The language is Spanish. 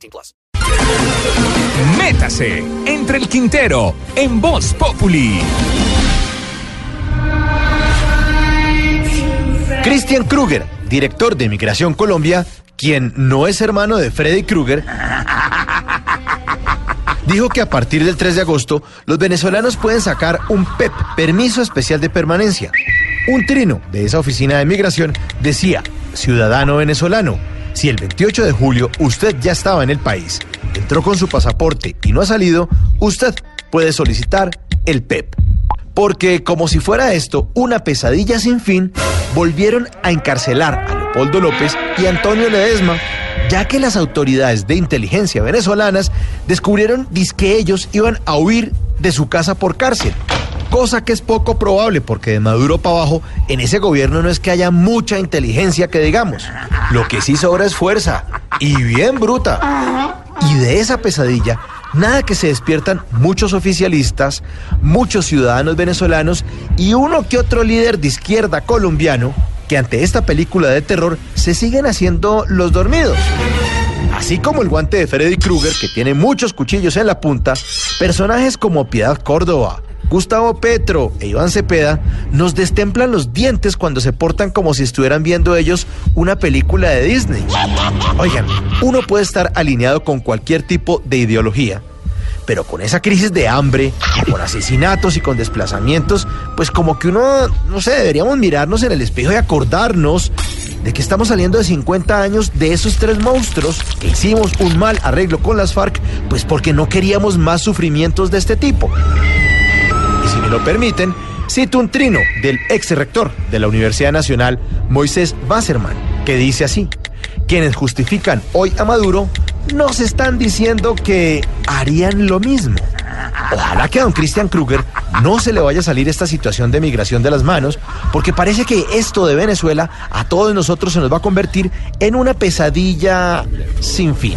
18 plus. Métase entre el Quintero en Voz Populi. Christian Kruger, director de Migración Colombia, quien no es hermano de Freddy Krueger, dijo que a partir del 3 de agosto los venezolanos pueden sacar un PEP, permiso especial de permanencia. Un trino de esa oficina de migración decía, ciudadano venezolano, si el 28 de julio usted ya estaba en el país, entró con su pasaporte y no ha salido, usted puede solicitar el PEP. Porque como si fuera esto una pesadilla sin fin, volvieron a encarcelar a Leopoldo López y Antonio Ledesma, ya que las autoridades de inteligencia venezolanas descubrieron que ellos iban a huir de su casa por cárcel. Cosa que es poco probable porque de Maduro para abajo en ese gobierno no es que haya mucha inteligencia que digamos. Lo que sí sobra es fuerza y bien bruta. Y de esa pesadilla Nada que se despiertan muchos oficialistas, muchos ciudadanos venezolanos y uno que otro líder de izquierda colombiano que ante esta película de terror se siguen haciendo los dormidos. Así como el guante de Freddy Krueger, que tiene muchos cuchillos en la punta, personajes como Piedad Córdoba, Gustavo Petro e Iván Cepeda nos destemplan los dientes cuando se portan como si estuvieran viendo ellos una película de Disney. Oigan, uno puede estar alineado con cualquier tipo de ideología, pero con esa crisis de hambre, con asesinatos y con desplazamientos, pues como que uno, no sé, deberíamos mirarnos en el espejo y acordarnos de que estamos saliendo de 50 años de esos tres monstruos que hicimos un mal arreglo con las FARC, pues porque no queríamos más sufrimientos de este tipo lo permiten, cito un trino del ex rector de la Universidad Nacional, Moisés Wasserman, que dice así, quienes justifican hoy a Maduro nos están diciendo que harían lo mismo. Ojalá que a don Christian Kruger no se le vaya a salir esta situación de migración de las manos, porque parece que esto de Venezuela a todos nosotros se nos va a convertir en una pesadilla sin fin.